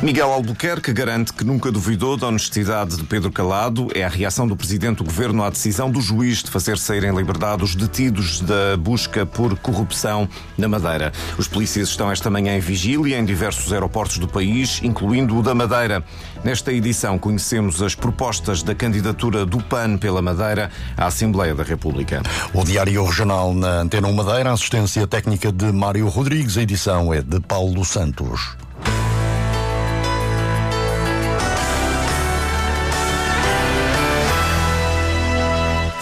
Miguel Albuquerque garante que nunca duvidou da honestidade de Pedro Calado. É a reação do presidente do governo à decisão do juiz de fazer sair em liberdade os detidos da busca por corrupção na Madeira. Os polícias estão esta manhã em vigília em diversos aeroportos do país, incluindo o da Madeira. Nesta edição conhecemos as propostas da candidatura do PAN pela Madeira à Assembleia da República. O Diário Regional na Antena 1 Madeira, assistência técnica de Mário Rodrigues, a edição é de Paulo Santos.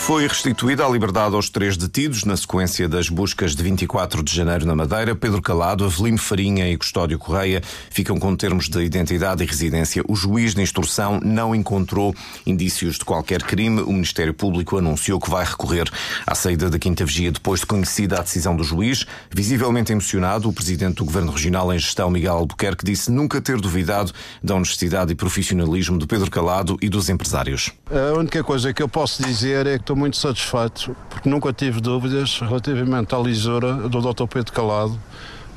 Foi restituída a liberdade aos três detidos na sequência das buscas de 24 de janeiro na Madeira. Pedro Calado, Avelino Farinha e Custódio Correia ficam com termos de identidade e residência. O juiz de instrução não encontrou indícios de qualquer crime. O Ministério Público anunciou que vai recorrer à saída da Quinta Vigia depois de conhecida a decisão do juiz. Visivelmente emocionado, o presidente do Governo Regional em Gestão, Miguel Albuquerque, disse nunca ter duvidado da honestidade e profissionalismo de Pedro Calado e dos empresários. A única coisa que eu posso dizer é que estou muito satisfeito, porque nunca tive dúvidas relativamente à lisura do Dr. Pedro Calado,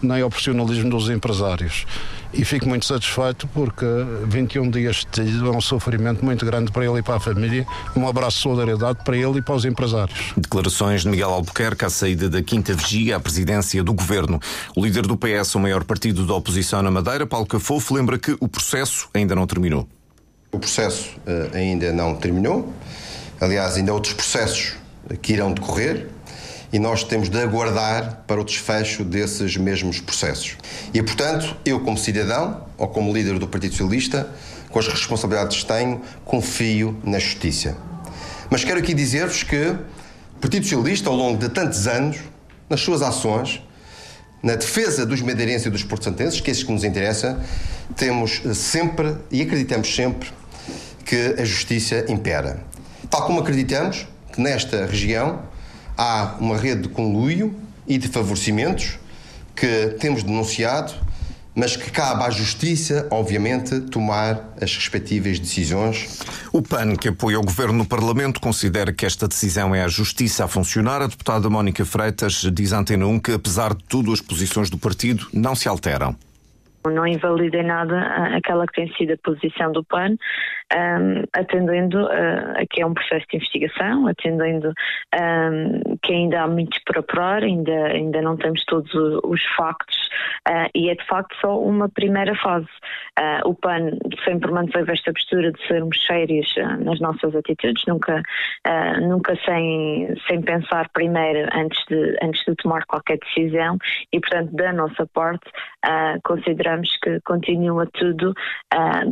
nem ao profissionalismo dos empresários. E fico muito satisfeito porque 21 dias de é um sofrimento muito grande para ele e para a família. Um abraço de solidariedade para ele e para os empresários. Declarações de Miguel Albuquerque à saída da Quinta Vigia à presidência do governo. O líder do PS, o maior partido da oposição na Madeira, Paulo Cafofo, lembra que o processo ainda não terminou. O processo uh, ainda não terminou. Aliás, ainda outros processos que irão decorrer e nós temos de aguardar para o desfecho desses mesmos processos. E, portanto, eu, como cidadão ou como líder do Partido Socialista, com as responsabilidades que tenho, confio na justiça. Mas quero aqui dizer-vos que o Partido Socialista, ao longo de tantos anos, nas suas ações, na defesa dos madeirenses e dos portugueses, que é isso que nos interessa, temos sempre e acreditamos sempre que a justiça impera. Tal como acreditamos que nesta região há uma rede de conluio e de favorecimentos que temos denunciado, mas que cabe à Justiça, obviamente, tomar as respectivas decisões. O PAN, que apoia o Governo no Parlamento, considera que esta decisão é a Justiça a funcionar. A deputada Mónica Freitas diz à Antena 1 que, apesar de tudo, as posições do partido não se alteram. Não invalida em nada aquela que tem sido a posição do PAN, um, atendendo uh, a que é um processo de investigação, atendendo um, que ainda há muitos por apurar, ainda, ainda não temos todos os factos uh, e é de facto só uma primeira fase. Uh, o PAN sempre manteve esta postura de sermos sérios nas nossas atitudes, nunca, nunca sem, sem pensar primeiro antes de, antes de tomar qualquer decisão e, portanto, da nossa parte, consideramos que continua tudo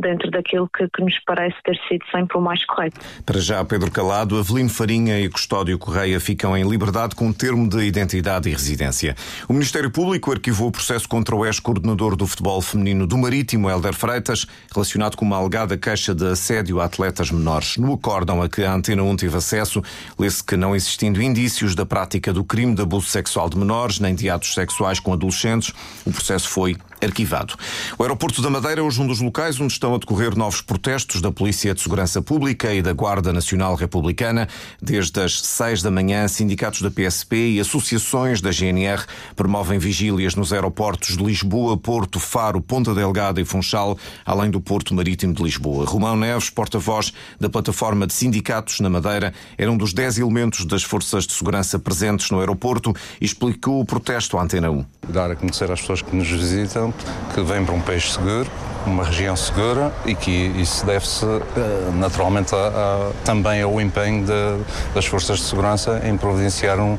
dentro daquilo que, que nos parece parece ter sido sempre o mais correto. Para já, Pedro Calado, Avelino Farinha e Custódio Correia ficam em liberdade com termo de identidade e residência. O Ministério Público arquivou o processo contra o ex-coordenador do futebol feminino do Marítimo, Helder Freitas, relacionado com uma alegada queixa de assédio a atletas menores. No acórdão a que a Antena 1 teve acesso, lê-se que não existindo indícios da prática do crime de abuso sexual de menores, nem de atos sexuais com adolescentes, o processo foi arquivado. O aeroporto da Madeira é hoje um dos locais onde estão a decorrer novos protestos da Polícia de Segurança Pública e da Guarda Nacional Republicana. Desde as seis da manhã, sindicatos da PSP e associações da GNR promovem vigílias nos aeroportos de Lisboa, Porto, Faro, Ponta Delgada e Funchal, além do Porto Marítimo de Lisboa. Romão Neves, porta-voz da plataforma de sindicatos na Madeira, era um dos dez elementos das forças de segurança presentes no aeroporto e explicou o protesto à Antena 1. Dar a conhecer às pessoas que nos visitam que vem para um país seguro, uma região segura e que isso deve-se eh, naturalmente a, a, também ao empenho de, das forças de segurança em providenciar um,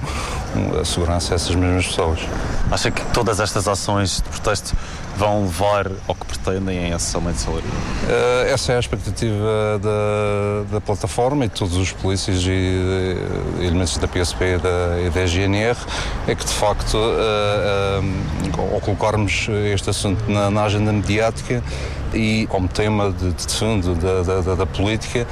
um, a segurança a essas mesmas pessoas. Acha que todas estas ações de protesto vão levar ao que pretendem em esse aumento de salário? Uh, essa é a expectativa da, da plataforma e de todos os polícias e uh, elementos da PSP e da, e da GNR, é que de facto, uh, ao colocarmos este assunto na, na agenda mediática, e como tema de, de fundo da, da, da, política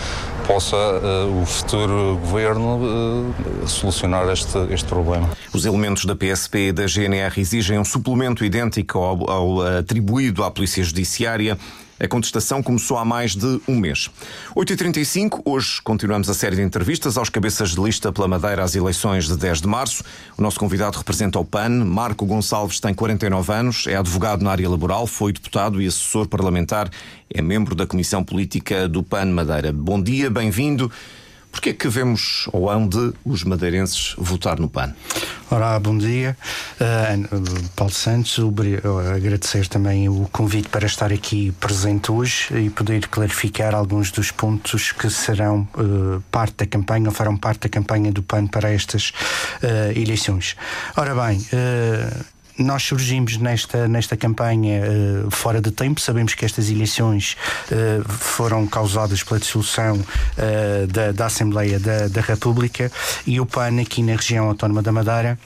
possa uh, o futuro governo uh, solucionar este, este problema. Os elementos da PSP e da GNR exigem um suplemento idêntico ao, ao atribuído à Polícia Judiciária A contestação começou há mais de um mês. 8h35, hoje continuamos a série de entrevistas aos cabeças de lista pela Madeira às eleições de 10 de março. O nosso convidado representa o PAN. Marco Gonçalves tem 49 anos, é advogado na área laboral, foi deputado e assessor parlamentar, é membro da Comissão Política do PAN Madeira. Bom dia, bem-vindo. Porquê que vemos ou hão de os madeirenses votar no PAN? Olá, bom dia. Uh, Paulo Santos, agradecer também o convite para estar aqui presente hoje e poder clarificar alguns dos pontos que serão uh, parte da campanha ou farão parte da campanha do PAN para estas uh, eleições. Ora bem, nós surgimos nesta, nesta campanha uh, fora de tempo. Sabemos que estas eleições uh, foram causadas pela dissolução uh, da, da Assembleia da, da República e o PAN aqui na região autónoma da Madeira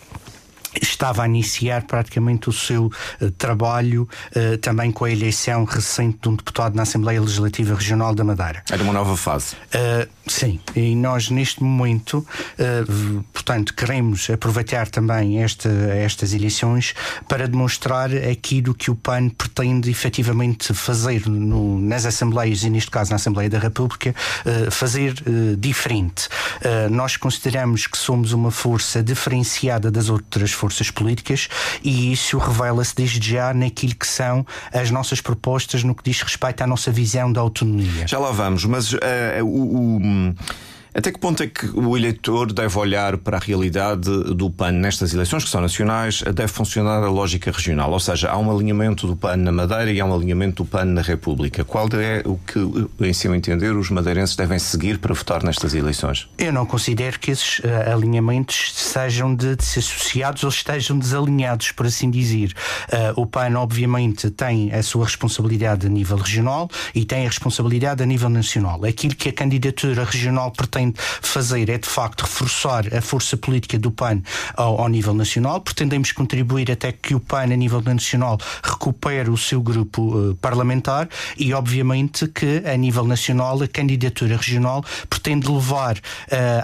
estava a iniciar praticamente o seu uh, trabalho uh, também com a eleição recente de um deputado na Assembleia Legislativa Regional da Madeira. Era uma nova fase. Uh, sim, e nós neste momento, portanto, queremos aproveitar também esta, estas eleições para demonstrar aquilo que o PAN pretende efetivamente fazer no, nas Assembleias e neste caso na Assembleia da República, fazer diferente. nós consideramos que somos uma força diferenciada das outras forças políticas e isso revela-se desde já naquilo que são as nossas propostas no que diz respeito à nossa visão da autonomia. Já lá vamos, mas uh, o, o até que ponto é que o eleitor deve olhar para a realidade do PAN nestas eleições, que são nacionais, deve funcionar a lógica regional? Ou seja, há um alinhamento do PAN na Madeira e há um alinhamento do PAN na República. Qual é o que, em seu entender, os madeirenses devem seguir para votar nestas eleições? Eu não considero que esses uh, alinhamentos sejam de, de se associados ou estejam desalinhados, por assim dizer. Uh, o PAN, obviamente, tem a sua responsabilidade a nível regional e tem a responsabilidade a nível nacional. Aquilo que a candidatura regional pretende fazer é, de facto, reforçar a força política do PAN ao, ao nível nacional. Pretendemos contribuir até que o PAN, a nível nacional, recupere o seu grupo uh, parlamentar e, obviamente, que, a nível nacional, a candidatura regional pretende levar uh,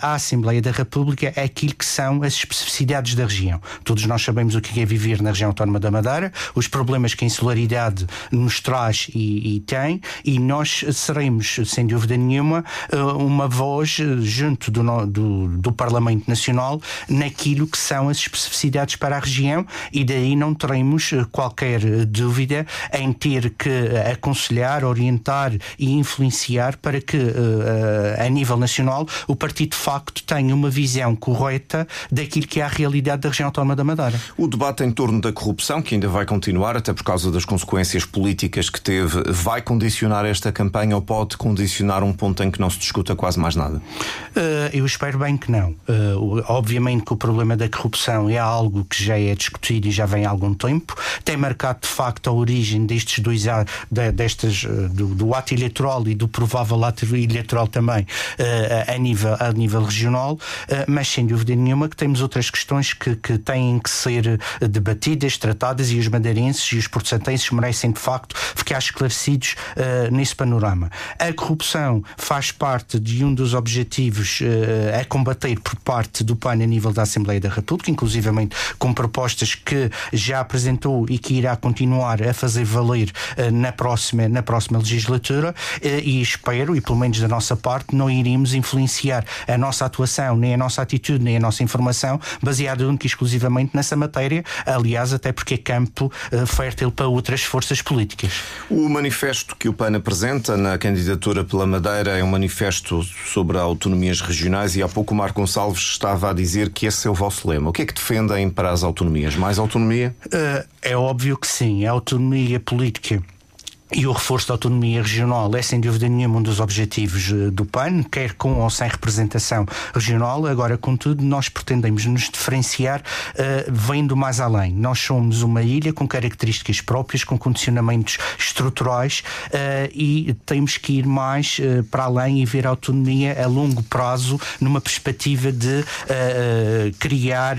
à Assembleia da República aquilo que são as especificidades da região. Todos nós sabemos o que é viver na região autónoma da Madeira, os problemas que a insularidade nos traz e, e tem, e nós seremos, sem dúvida nenhuma, uh, uma voz junto do, do, do, Parlamento Nacional naquilo que são as especificidades para a região e daí não teremos eh, qualquer eh, dúvida em ter que eh, aconselhar, orientar e influenciar para que, a nível nacional, o partido de facto tenha uma visão correta daquilo que é a realidade da região autónoma da Madeira. O debate em torno da corrupção, que ainda vai continuar, até por causa das consequências políticas que teve, vai condicionar esta campanha ou pode condicionar um ponto em que não se discuta quase mais nada? Uh, eu espero bem que não. Uh, obviamente que o problema da corrupção é algo que já é discutido e já vem há algum tempo. Tem marcado de facto a origem destes dois destas, uh, do, do, ato eleitoral e do provável ato eleitoral também a, nível, a nível regional, mas sem dúvida nenhuma que temos outras questões que, que têm que ser debatidas, tratadas e os madeirenses e os portugueses merecem de facto ficar esclarecidos nesse panorama. A corrupção faz parte de um dos objetivos objetivos uh, a combater por parte do PAN a nível da Assembleia da República, inclusivamente com propostas que já apresentou e que irá continuar a fazer valer uh, na, próxima, na próxima legislatura uh, e espero, e pelo menos da nossa parte, não iríamos influenciar a nossa atuação, nem a nossa atitude, nem a nossa informação baseada única e exclusivamente nessa matéria, aliás, até porque é campo fértil para outras forças políticas. O manifesto que o PAN apresenta na candidatura pela Madeira é um manifesto sobre a autonomias regionais e há pouco o Marco Gonçalves estava a dizer que esse é o vosso lema. O que é que defendem para as autonomias? Mais autonomia? Uh, é óbvio que sim. A autonomia política e o reforço da autonomia regional é sem dúvida nenhuma um dos objetivos eh, do PAN, quer com ou sem representação regional. Agora, contudo, nós pretendemos nos diferenciar uh, vendo mais além. Nós somos uma ilha com características próprias, com condicionamentos estruturais uh, e temos que ir mais uh, para além e ver a autonomia a longo prazo numa perspectiva de criar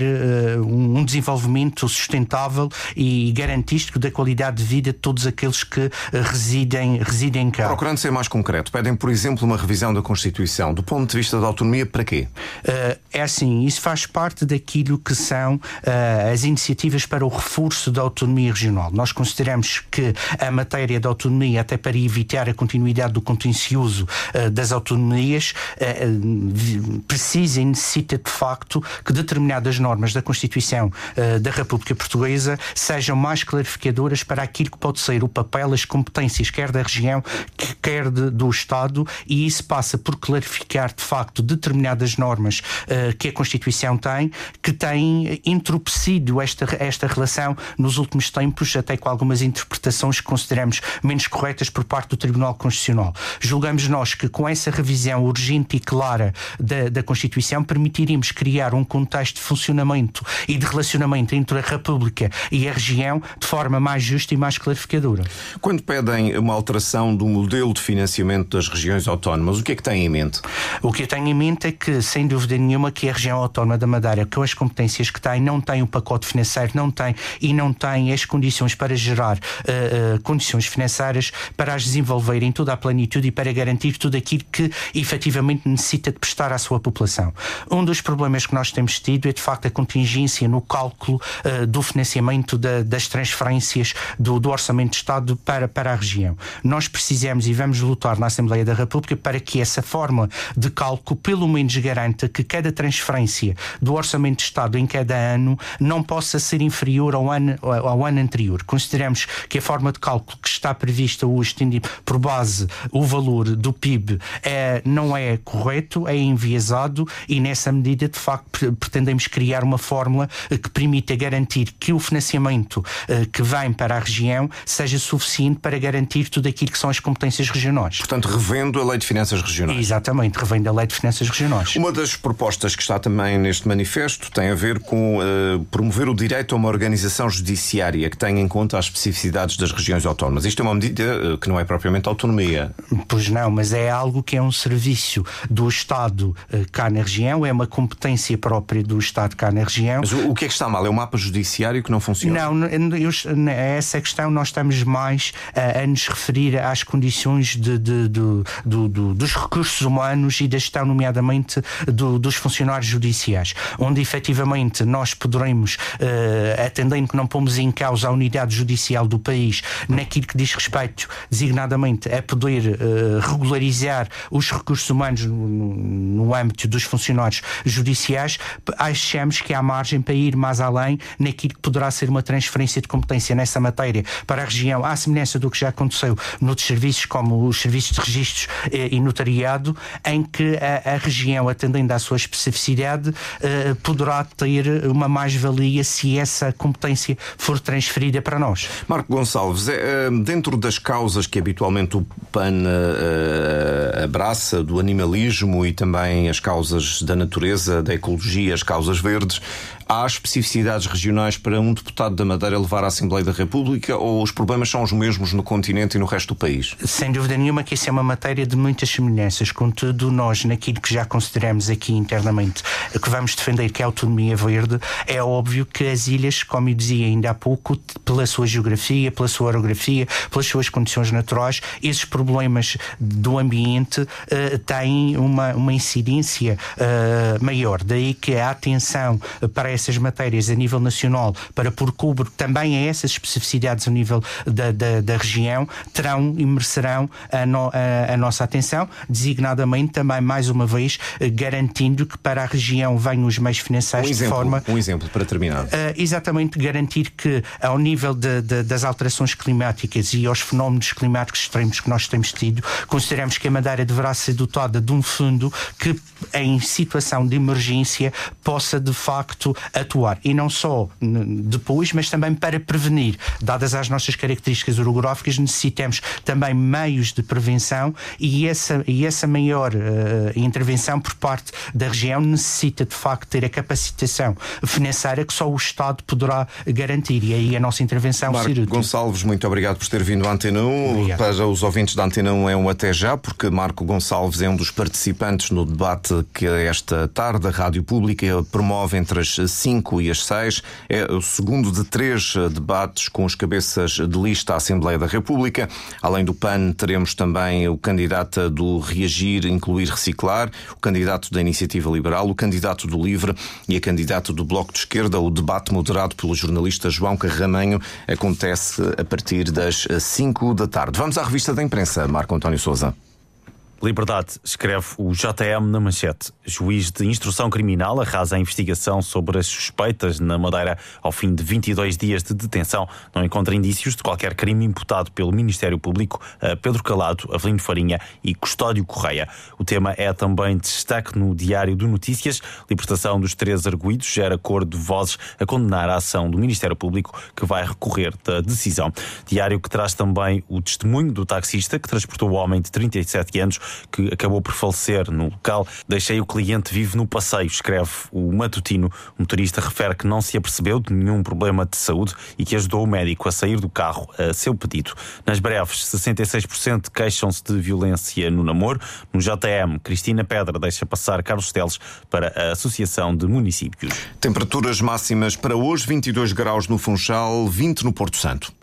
um desenvolvimento sustentável e garantístico da qualidade de vida de todos aqueles que residem, residem cá. Procurando ser mais concreto, pedem, por exemplo, uma revisão da Constituição. Do ponto de vista da autonomia, para quê? é assim, isso faz parte daquilo que são as iniciativas para o reforço da autonomia regional. Nós consideramos que a matéria da autonomia, até para evitar a continuidade do contencioso das autonomias, precisa e necessita de facto que determinadas normas da Constituição da República Portuguesa sejam mais clarificadoras para aquilo que pode ser o papel, as competências, quer da região, quer de, do Estado, e isso passa por clarificar de facto determinadas normas uh, que a Constituição tem, que têm entorpecido esta, esta relação nos últimos tempos, até com algumas interpretações que consideramos menos corretas por parte do Tribunal Constitucional. Julgamos nós que com essa revisão urgente e clara da, da Constituição permitiríamos criar um contexto de funcionamento e de relacionamento entre a República e a região de forma mais justa e mais clarificadora. Quando pedem uma alteração do modelo de financiamento das regiões autónomas, o que é que têm em mente? O que eu tenho em mente é que, sem dúvida nenhuma, que a região autónoma da Madeira, com as competências que tem, não tem o pacote financeiro, não tem e não tem as condições para gerar uh, uh, condições financeiras para as desenvolver em toda a plenitude e para garantir tudo aquilo que efetivamente necessita de prestar à sua população. Um dos problemas que nós temos tido é de facto a contingência no cálculo uh, do financiamento da, das transferências do, do, Orçamento de Estado para, para a região. Nós precisamos e vamos lutar na Assembleia da República para que essa forma de cálculo pelo menos garanta que cada transferência do Orçamento de Estado em cada ano não possa ser inferior ao ano, ao ano anterior. Consideramos que a forma de cálculo que está prevista hoje, tendo por base o valor do PIB, é, não é correto, é enviesado e nessa medida, de facto, pretendemos criar uma fórmula que permita garantir que o financiamento uh, que vem para a região seja suficiente para garantir tudo aquilo que são as competências regionais. Portanto, revendo a Lei de Finanças Regionais. Exatamente, revendo a Lei de Finanças Regionais. Uma das propostas que está também neste manifesto tem a ver com uh, promover o direito a uma organização judiciária que tenha em conta as especificidades das regiões autónomas. Isto é uma medida uh, que não é propriamente autonomia. Pois não, mas é algo que é um serviço do Estado cá na região, é uma competência própria do Estado cá na região. Mas o, o que é que está mal? É o mapa judiciário que não funciona? Não, eu, essa questão nós estamos mais a, nos referir às condições de, de, de, dos recursos humanos e da gestão, nomeadamente dos funcionários judiciais, onde efetivamente nós poderemos, uh, atendendo que não pomos em causa a unidade judicial do país, naquilo que diz respeito designadamente a poder uh, regularizar os recursos humanos no, no âmbito dos funcionários judiciais, achamos que há margem para ir mais além naquilo que poderá ser uma transferência de competência nessa matéria para a região, à semelhança do que já aconteceu noutros serviços, como os serviços de registros eh, e notariado, em que a, a, região, atendendo à sua especificidade, eh, poderá ter uma mais-valia se essa competência for transferida para nós. Marco Gonçalves, é, dentro das causas que habitualmente o PAN abraça, do animalismo e também as causas da natureza, da ecologia, as causas verdes, há especificidades regionais para um deputado da Madeira levar à Assembleia da República ou os problemas são os mesmos no continente e no resto do país? Sem dúvida nenhuma que isso é uma matéria de muitas semelhanças. Contudo, nós, naquilo que já consideramos aqui internamente, que vamos defender, que é a autonomia verde, é óbvio que as ilhas, como eu dizia ainda há pouco, pela sua geografia, pela sua orografia, pelas suas condições naturais, esses problemas do ambiente uh, têm uma, uma incidência uh, maior. Daí que a atenção para essas matérias a nível nacional para pôr cubro também a essas especificidades a nível da, da, da região terão e merecerão a, no, a, a, nossa atenção, designadamente também, mais uma vez, garantindo que para a região venham os meios financeiros um exemplo, de forma. Um exemplo para terminar. Uh, exatamente, garantir que, ao nível de, de, das alterações climáticas e aos fenómenos climáticos extremos que nós temos tido, consideramos que a Madeira deverá ser dotada de um fundo que, em situação de emergência, possa de facto atuar. E não só depois, mas também para prevenir. Dadas as nossas características orográficas, necessitamos também meios de prevenção e essa, e essa maior uh, intervenção por parte da região necessita de facto ter a capacitação financeira que só o Estado poderá garantir. E aí a nossa intervenção Marco ser útil. Gonçalves, muito obrigado por ter vindo à Antena 1. Obrigado. Para os ouvintes da Antena 1 é um até já, porque Marco Gonçalves é um dos participantes no debate que esta tarde a Rádio Pública promove entre as 5 e às 6. É o segundo de três debates com os cabeças de lista à Assembleia da República. Além do PAN, teremos também o candidato do Reagir, Incluir, Reciclar, o candidato da Iniciativa Liberal, o candidato do Livre e a candidata do Bloco de Esquerda. O debate moderado pelo jornalista João Carramanho acontece a partir das 5 da tarde. Vamos à revista da imprensa, Marco António Souza. Liberdade, escreve o JM na manchete. Juiz de instrução criminal arrasa a investigação sobre as suspeitas na Madeira ao fim de 22 dias de detenção. Não encontra indícios de qualquer crime imputado pelo Ministério Público a Pedro Calado, Avelino Farinha e Custódio Correia. O tema é também destaque no Diário de Notícias. Libertação dos três arguídos gera acordo de vozes a condenar a ação do Ministério Público que vai recorrer da decisão. Diário que traz também o testemunho do taxista que transportou o homem de 37 anos que acabou por falecer no local. Deixei o cliente vivo no passeio, escreve o matutino. O motorista refere que não se apercebeu de nenhum problema de saúde e que ajudou o médico a sair do carro a seu pedido. Nas breves, 66% queixam-se de violência no namoro. No JM, Cristina Pedra deixa passar Carlos Teles para a Associação de Municípios. Temperaturas máximas para hoje: 22 graus no Funchal, 20 no Porto Santo.